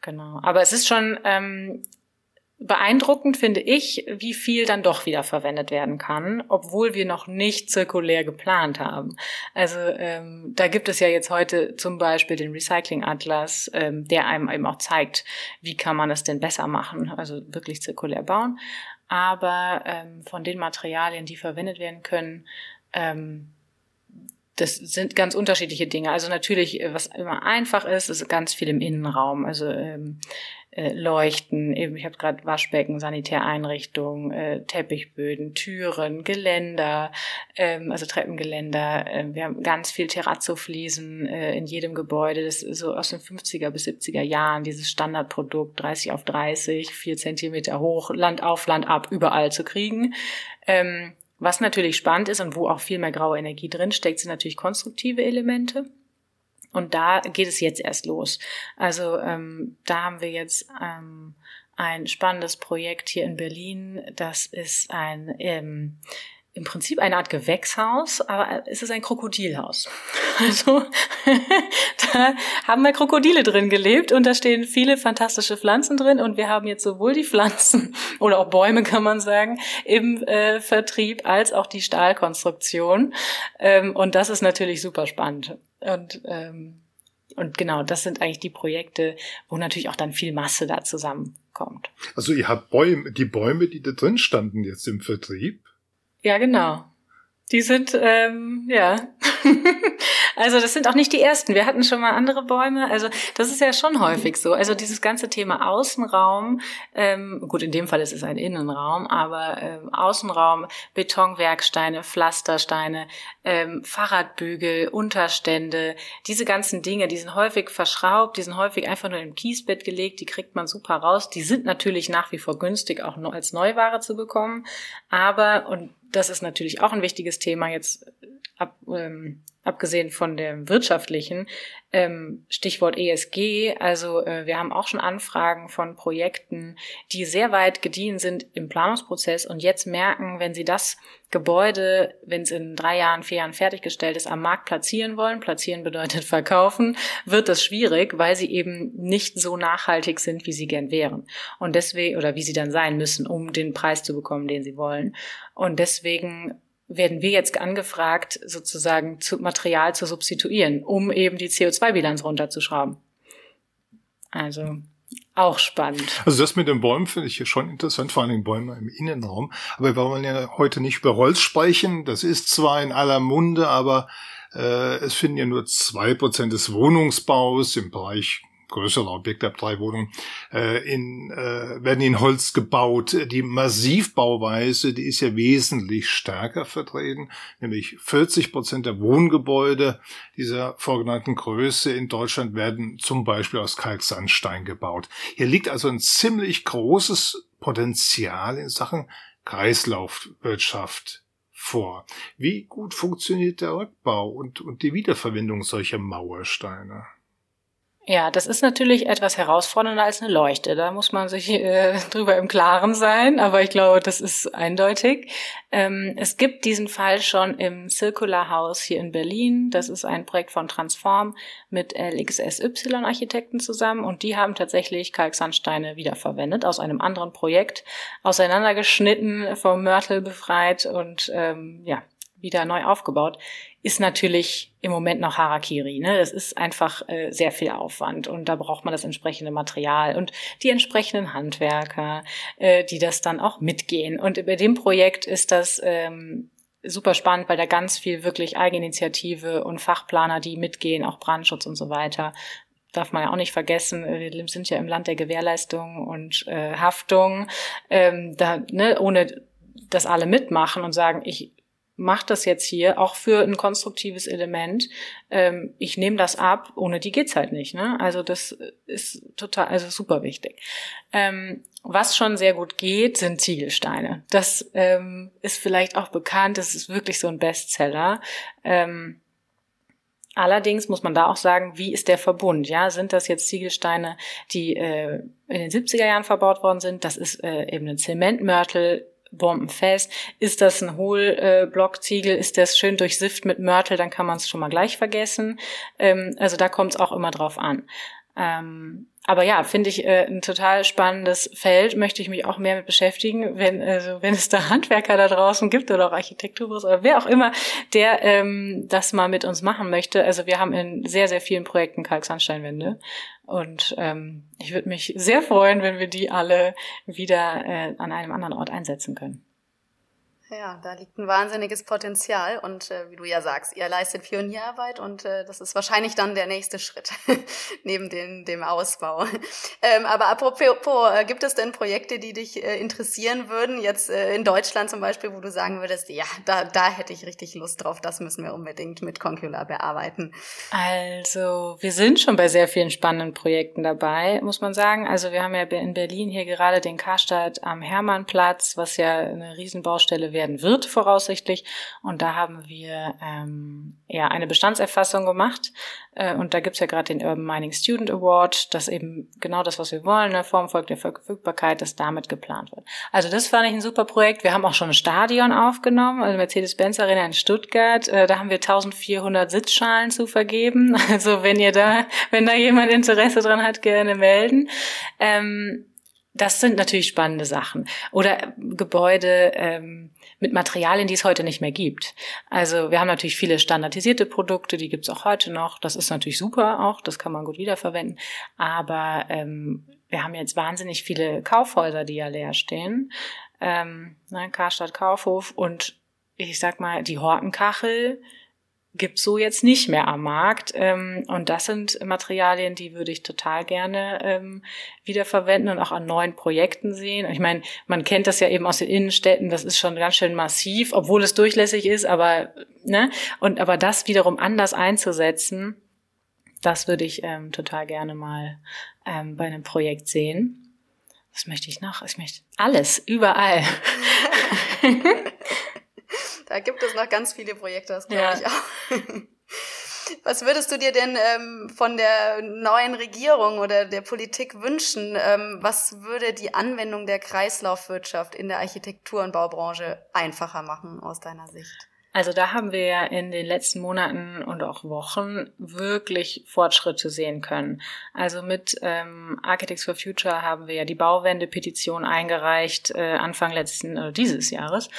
Genau. Aber es ist schon ähm, beeindruckend, finde ich, wie viel dann doch wieder verwendet werden kann, obwohl wir noch nicht zirkulär geplant haben. Also ähm, da gibt es ja jetzt heute zum Beispiel den Recycling Atlas, ähm, der einem eben auch zeigt, wie kann man es denn besser machen, also wirklich zirkulär bauen. Aber ähm, von den Materialien, die verwendet werden können, ähm, das sind ganz unterschiedliche Dinge. Also natürlich, äh, was immer einfach ist, ist ganz viel im Innenraum. Also ähm, äh, Leuchten, eben, ich habe gerade Waschbecken, Sanitäreinrichtungen, äh, Teppichböden, Türen, Geländer, ähm, also Treppengeländer. Äh, wir haben ganz viel Terrazzo-Fliesen äh, in jedem Gebäude. Das ist so aus den 50er bis 70er Jahren, dieses Standardprodukt, 30 auf 30, vier Zentimeter hoch, Land auf, Land ab, überall zu kriegen. Ähm, was natürlich spannend ist und wo auch viel mehr graue Energie drinsteckt, sind natürlich konstruktive Elemente. Und da geht es jetzt erst los. Also ähm, da haben wir jetzt ähm, ein spannendes Projekt hier in Berlin. Das ist ein ähm, im Prinzip eine Art Gewächshaus, aber es ist ein Krokodilhaus. Also da haben wir Krokodile drin gelebt und da stehen viele fantastische Pflanzen drin und wir haben jetzt sowohl die Pflanzen oder auch Bäume kann man sagen im äh, Vertrieb als auch die Stahlkonstruktion ähm, und das ist natürlich super spannend und ähm, und genau, das sind eigentlich die Projekte, wo natürlich auch dann viel Masse da zusammenkommt. Also ihr habt Bäume, die Bäume, die da drin standen jetzt im Vertrieb, ja, genau. Die sind, ähm, ja. also das sind auch nicht die ersten. Wir hatten schon mal andere Bäume. Also das ist ja schon häufig so. Also dieses ganze Thema Außenraum, ähm, gut, in dem Fall ist es ein Innenraum, aber ähm, Außenraum, Betonwerksteine, Pflastersteine, ähm, Fahrradbügel, Unterstände, diese ganzen Dinge, die sind häufig verschraubt, die sind häufig einfach nur im Kiesbett gelegt, die kriegt man super raus. Die sind natürlich nach wie vor günstig, auch als Neuware zu bekommen. Aber, und das ist natürlich auch ein wichtiges Thema jetzt ab, ähm, abgesehen von dem wirtschaftlichen, ähm, Stichwort ESG. Also äh, wir haben auch schon Anfragen von Projekten, die sehr weit gediehen sind im Planungsprozess und jetzt merken, wenn sie das Gebäude, wenn es in drei Jahren, vier Jahren fertiggestellt ist, am Markt platzieren wollen, platzieren bedeutet verkaufen, wird das schwierig, weil sie eben nicht so nachhaltig sind, wie sie gern wären. Und deswegen, oder wie sie dann sein müssen, um den Preis zu bekommen, den sie wollen. Und deswegen werden wir jetzt angefragt, sozusagen zu Material zu substituieren, um eben die CO2-Bilanz runterzuschrauben. Also auch spannend. Also das mit den Bäumen finde ich hier schon interessant, vor allem Bäume im Innenraum. Aber wir wollen ja heute nicht über Holz sprechen. Das ist zwar in aller Munde, aber äh, es finden ja nur zwei Prozent des Wohnungsbaus im Bereich größere Objekte ab drei Wohnungen, äh, in, äh, werden in Holz gebaut. Die Massivbauweise, die ist ja wesentlich stärker vertreten, nämlich 40 Prozent der Wohngebäude dieser vorgenannten Größe in Deutschland werden zum Beispiel aus Kalksandstein gebaut. Hier liegt also ein ziemlich großes Potenzial in Sachen Kreislaufwirtschaft vor. Wie gut funktioniert der Rückbau und, und die Wiederverwendung solcher Mauersteine? Ja, das ist natürlich etwas herausfordernder als eine Leuchte. Da muss man sich äh, drüber im Klaren sein, aber ich glaube, das ist eindeutig. Ähm, es gibt diesen Fall schon im Circular House hier in Berlin. Das ist ein Projekt von Transform mit LXSY Architekten zusammen und die haben tatsächlich Kalksandsteine wiederverwendet aus einem anderen Projekt, auseinandergeschnitten, vom Mörtel befreit und ähm, ja, wieder neu aufgebaut, ist natürlich im Moment noch Harakiri. Ne? Das ist einfach äh, sehr viel Aufwand und da braucht man das entsprechende Material und die entsprechenden Handwerker, äh, die das dann auch mitgehen. Und bei dem Projekt ist das ähm, super spannend, weil da ganz viel wirklich Eigeninitiative und Fachplaner, die mitgehen, auch Brandschutz und so weiter, darf man ja auch nicht vergessen, wir sind ja im Land der Gewährleistung und äh, Haftung. Ähm, da, ne, ohne dass alle mitmachen und sagen, ich macht das jetzt hier auch für ein konstruktives Element. Ähm, ich nehme das ab, ohne die geht's halt nicht. Ne? Also das ist total, also super wichtig. Ähm, was schon sehr gut geht, sind Ziegelsteine. Das ähm, ist vielleicht auch bekannt. Das ist wirklich so ein Bestseller. Ähm, Allerdings muss man da auch sagen, wie ist der Verbund? Ja, sind das jetzt Ziegelsteine, die äh, in den 70er Jahren verbaut worden sind? Das ist äh, eben ein Zementmörtel bombenfest. Ist das ein Hohlblockziegel, ist das schön durchsifft mit Mörtel, dann kann man es schon mal gleich vergessen. Ähm, also da kommt es auch immer drauf an. Ähm, aber ja, finde ich äh, ein total spannendes Feld, möchte ich mich auch mehr mit beschäftigen, wenn, also wenn es da Handwerker da draußen gibt oder auch Architekturbüros oder wer auch immer, der ähm, das mal mit uns machen möchte. Also wir haben in sehr, sehr vielen Projekten Kalksandsteinwände und ähm, ich würde mich sehr freuen, wenn wir die alle wieder äh, an einem anderen Ort einsetzen können. Ja, da liegt ein wahnsinniges Potenzial und äh, wie du ja sagst, ihr leistet Pionierarbeit und äh, das ist wahrscheinlich dann der nächste Schritt neben den, dem Ausbau. Ähm, aber apropos, äh, gibt es denn Projekte, die dich äh, interessieren würden, jetzt äh, in Deutschland zum Beispiel, wo du sagen würdest, ja, da, da hätte ich richtig Lust drauf, das müssen wir unbedingt mit Concula bearbeiten? Also, wir sind schon bei sehr vielen spannenden Projekten dabei, muss man sagen. Also, wir haben ja in Berlin hier gerade den Karstadt am Hermannplatz, was ja eine Riesenbaustelle werden wird, voraussichtlich. Und da haben wir ähm, ja eine Bestandserfassung gemacht. Äh, und da gibt's ja gerade den Urban Mining Student Award, das eben genau das, was wir wollen, eine Form folgt der Verfügbarkeit, dass damit geplant wird. Also das fand ich ein super Projekt. Wir haben auch schon ein Stadion aufgenommen, also Mercedes-Benz Arena in Stuttgart. Äh, da haben wir 1400 Sitzschalen zu vergeben. Also wenn ihr da, wenn da jemand Interesse dran hat, gerne melden. Ähm, das sind natürlich spannende Sachen. Oder Gebäude ähm, mit Materialien, die es heute nicht mehr gibt. Also wir haben natürlich viele standardisierte Produkte, die gibt es auch heute noch. Das ist natürlich super auch, das kann man gut wiederverwenden. Aber ähm, wir haben jetzt wahnsinnig viele Kaufhäuser, die ja leer stehen. Ähm, ne, Karstadt Kaufhof und ich sag mal, die Hortenkachel, gibt's so jetzt nicht mehr am Markt. Ähm, und das sind Materialien, die würde ich total gerne ähm, wiederverwenden und auch an neuen Projekten sehen. Ich meine, man kennt das ja eben aus den Innenstädten, das ist schon ganz schön massiv, obwohl es durchlässig ist, aber ne, und aber das wiederum anders einzusetzen, das würde ich ähm, total gerne mal ähm, bei einem Projekt sehen. Was möchte ich noch? Ich möchte alles, überall. Da gibt es noch ganz viele Projekte, das glaube ja. ich auch. Was würdest du dir denn ähm, von der neuen Regierung oder der Politik wünschen? Ähm, was würde die Anwendung der Kreislaufwirtschaft in der Architektur- und Baubranche einfacher machen aus deiner Sicht? Also da haben wir ja in den letzten Monaten und auch Wochen wirklich Fortschritte sehen können. Also mit ähm, Architects for Future haben wir ja die Bauwende-Petition eingereicht äh, Anfang letzten äh, dieses Jahres.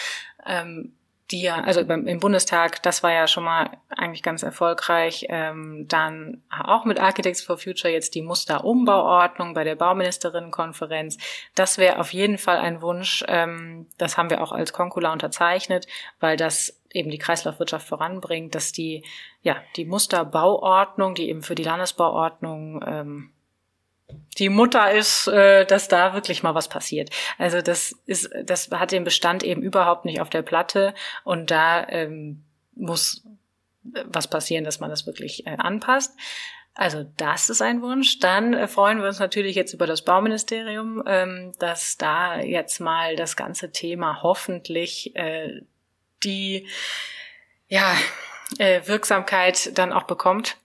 Ähm, die ja, also im Bundestag, das war ja schon mal eigentlich ganz erfolgreich. Ähm, dann auch mit Architects for Future jetzt die Musterumbauordnung bei der Bauministerinnenkonferenz. Das wäre auf jeden Fall ein Wunsch. Ähm, das haben wir auch als Konkula unterzeichnet, weil das eben die Kreislaufwirtschaft voranbringt, dass die, ja, die Musterbauordnung, die eben für die Landesbauordnung ähm, die Mutter ist, äh, dass da wirklich mal was passiert. Also das ist, das hat den Bestand eben überhaupt nicht auf der Platte und da ähm, muss was passieren, dass man das wirklich äh, anpasst. Also das ist ein Wunsch. Dann äh, freuen wir uns natürlich jetzt über das Bauministerium, ähm, dass da jetzt mal das ganze Thema hoffentlich äh, die ja, äh, Wirksamkeit dann auch bekommt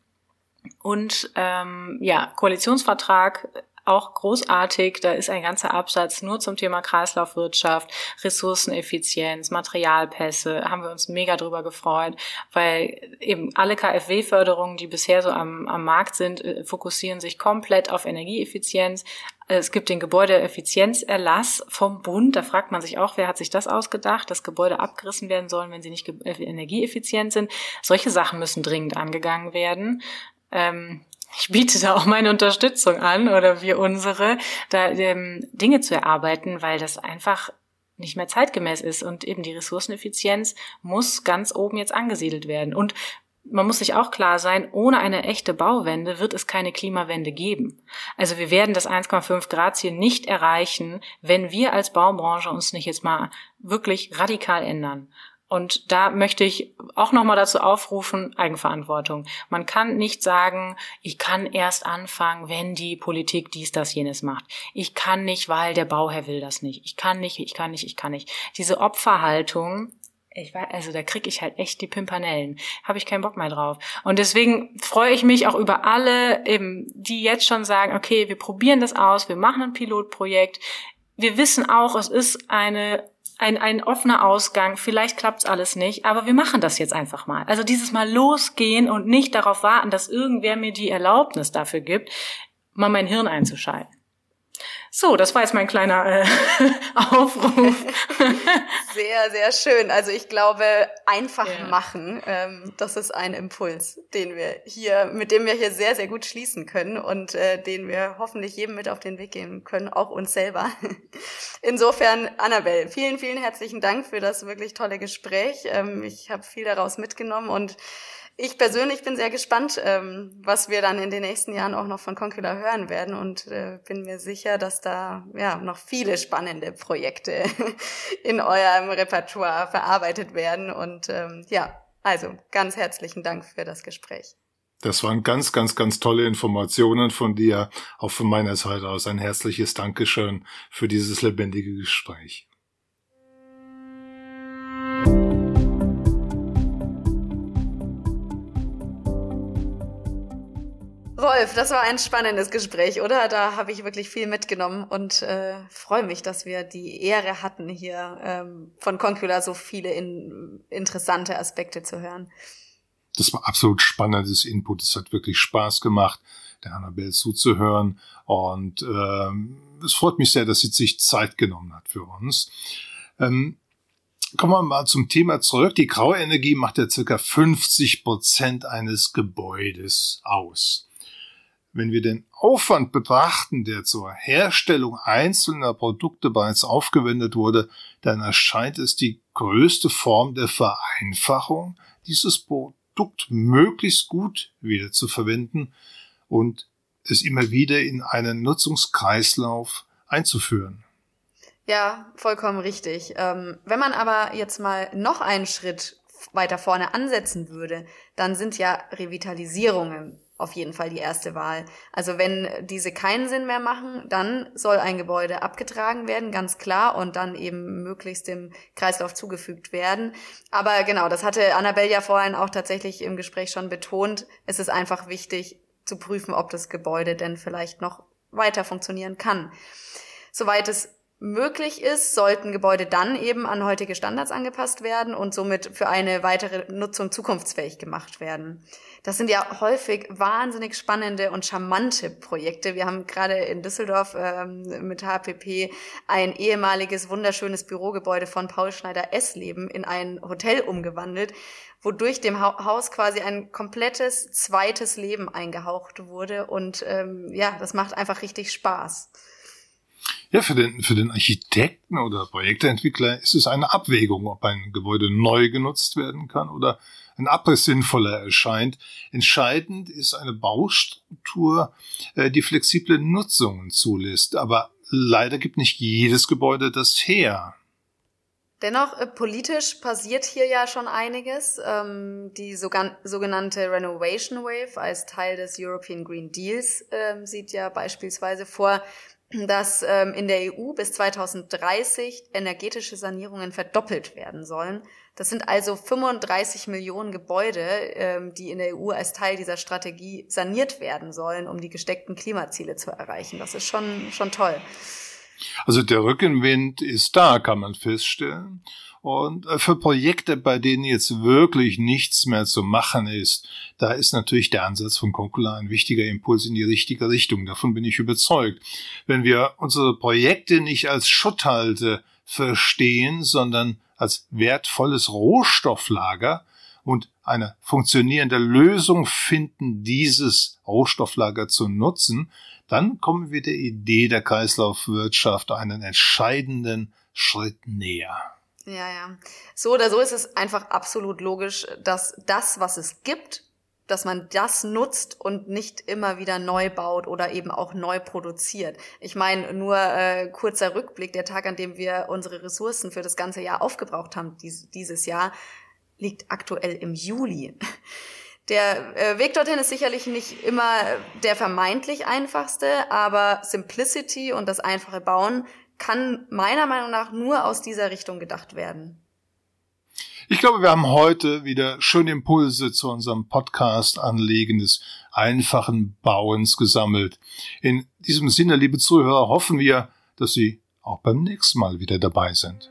Und ähm, ja, Koalitionsvertrag auch großartig. Da ist ein ganzer Absatz nur zum Thema Kreislaufwirtschaft, Ressourceneffizienz, Materialpässe. Haben wir uns mega drüber gefreut, weil eben alle KfW-Förderungen, die bisher so am, am Markt sind, äh, fokussieren sich komplett auf Energieeffizienz. Es gibt den Gebäudeeffizienzerlass vom Bund. Da fragt man sich auch, wer hat sich das ausgedacht, dass Gebäude abgerissen werden sollen, wenn sie nicht äh, energieeffizient sind. Solche Sachen müssen dringend angegangen werden. Ähm, ich biete da auch meine Unterstützung an oder wir unsere, da ähm, Dinge zu erarbeiten, weil das einfach nicht mehr zeitgemäß ist und eben die Ressourceneffizienz muss ganz oben jetzt angesiedelt werden. Und man muss sich auch klar sein, ohne eine echte Bauwende wird es keine Klimawende geben. Also wir werden das 1,5 Grad Ziel nicht erreichen, wenn wir als Baubranche uns nicht jetzt mal wirklich radikal ändern. Und da möchte ich auch nochmal dazu aufrufen, Eigenverantwortung. Man kann nicht sagen, ich kann erst anfangen, wenn die Politik dies, das, jenes macht. Ich kann nicht, weil der Bauherr will das nicht. Ich kann nicht, ich kann nicht, ich kann nicht. Diese Opferhaltung, ich weiß, also da krieg ich halt echt die Pimpanellen. Habe ich keinen Bock mehr drauf. Und deswegen freue ich mich auch über alle, eben, die jetzt schon sagen, okay, wir probieren das aus, wir machen ein Pilotprojekt. Wir wissen auch, es ist eine ein, ein offener Ausgang, vielleicht klappt's alles nicht, aber wir machen das jetzt einfach mal. Also dieses Mal losgehen und nicht darauf warten, dass irgendwer mir die Erlaubnis dafür gibt, mal mein Hirn einzuschalten. So, das war jetzt mein kleiner äh, Aufruf. sehr, sehr schön. Also ich glaube, einfach ja. machen, ähm, das ist ein Impuls, den wir hier, mit dem wir hier sehr, sehr gut schließen können und äh, den wir hoffentlich jedem mit auf den Weg geben können, auch uns selber. Insofern, Annabelle, vielen, vielen herzlichen Dank für das wirklich tolle Gespräch. Ähm, ich habe viel daraus mitgenommen und ich persönlich bin sehr gespannt, ähm, was wir dann in den nächsten Jahren auch noch von Concula hören werden und äh, bin mir sicher, dass da ja noch viele spannende Projekte in eurem Repertoire verarbeitet werden. Und ähm, ja, also ganz herzlichen Dank für das Gespräch. Das waren ganz, ganz, ganz tolle Informationen von dir. Auch von meiner Seite aus ein herzliches Dankeschön für dieses lebendige Gespräch. Rolf, das war ein spannendes Gespräch, oder? Da habe ich wirklich viel mitgenommen und äh, freue mich, dass wir die Ehre hatten, hier ähm, von Concula so viele in, interessante Aspekte zu hören. Das war absolut spannendes Input. Es hat wirklich Spaß gemacht, der Annabelle zuzuhören. Und ähm, es freut mich sehr, dass sie sich Zeit genommen hat für uns. Ähm, Kommen wir mal zum Thema zurück. Die graue Energie macht ja circa 50 Prozent eines Gebäudes aus. Wenn wir den Aufwand betrachten, der zur Herstellung einzelner Produkte bereits aufgewendet wurde, dann erscheint es die größte Form der Vereinfachung, dieses Produkt möglichst gut wieder zu verwenden und es immer wieder in einen Nutzungskreislauf einzuführen. Ja, vollkommen richtig. Ähm, wenn man aber jetzt mal noch einen Schritt weiter vorne ansetzen würde, dann sind ja Revitalisierungen auf jeden Fall die erste Wahl. Also wenn diese keinen Sinn mehr machen, dann soll ein Gebäude abgetragen werden, ganz klar, und dann eben möglichst dem Kreislauf zugefügt werden. Aber genau, das hatte Annabelle ja vorhin auch tatsächlich im Gespräch schon betont. Es ist einfach wichtig zu prüfen, ob das Gebäude denn vielleicht noch weiter funktionieren kann. Soweit es möglich ist, sollten Gebäude dann eben an heutige Standards angepasst werden und somit für eine weitere Nutzung zukunftsfähig gemacht werden. Das sind ja häufig wahnsinnig spannende und charmante Projekte. Wir haben gerade in Düsseldorf ähm, mit HPP ein ehemaliges wunderschönes Bürogebäude von Paul Schneider Essleben in ein Hotel umgewandelt, wodurch dem Haus quasi ein komplettes zweites Leben eingehaucht wurde. Und ähm, ja, das macht einfach richtig Spaß. Ja, für den, für den Architekten oder Projektentwickler ist es eine Abwägung, ob ein Gebäude neu genutzt werden kann oder ein Abriss sinnvoller erscheint. Entscheidend ist eine Baustruktur, äh, die flexible Nutzungen zulässt. Aber leider gibt nicht jedes Gebäude das her. Dennoch, äh, politisch passiert hier ja schon einiges. Ähm, die sogenannte Renovation Wave als Teil des European Green Deals ähm, sieht ja beispielsweise vor, dass ähm, in der EU bis 2030 energetische Sanierungen verdoppelt werden sollen. Das sind also 35 Millionen Gebäude, ähm, die in der EU als Teil dieser Strategie saniert werden sollen, um die gesteckten Klimaziele zu erreichen. Das ist schon, schon toll. Also der Rückenwind ist da, kann man feststellen. Und äh, für Projekte, bei denen jetzt wirklich nichts mehr zu machen ist, da ist natürlich der Ansatz von Concula ein wichtiger Impuls in die richtige Richtung. Davon bin ich überzeugt. Wenn wir unsere Projekte nicht als Schutthalte verstehen, sondern als wertvolles Rohstofflager und eine funktionierende Lösung finden, dieses Rohstofflager zu nutzen, dann kommen wir der Idee der Kreislaufwirtschaft einen entscheidenden Schritt näher. Ja, ja. So oder so ist es einfach absolut logisch, dass das, was es gibt, dass man das nutzt und nicht immer wieder neu baut oder eben auch neu produziert. Ich meine, nur äh, kurzer Rückblick, der Tag, an dem wir unsere Ressourcen für das ganze Jahr aufgebraucht haben, dies, dieses Jahr, liegt aktuell im Juli. Der äh, Weg dorthin ist sicherlich nicht immer der vermeintlich einfachste, aber Simplicity und das einfache Bauen kann meiner Meinung nach nur aus dieser Richtung gedacht werden. Ich glaube, wir haben heute wieder schöne Impulse zu unserem Podcast Anlegen des einfachen Bauens gesammelt. In diesem Sinne, liebe Zuhörer, hoffen wir, dass Sie auch beim nächsten Mal wieder dabei sind.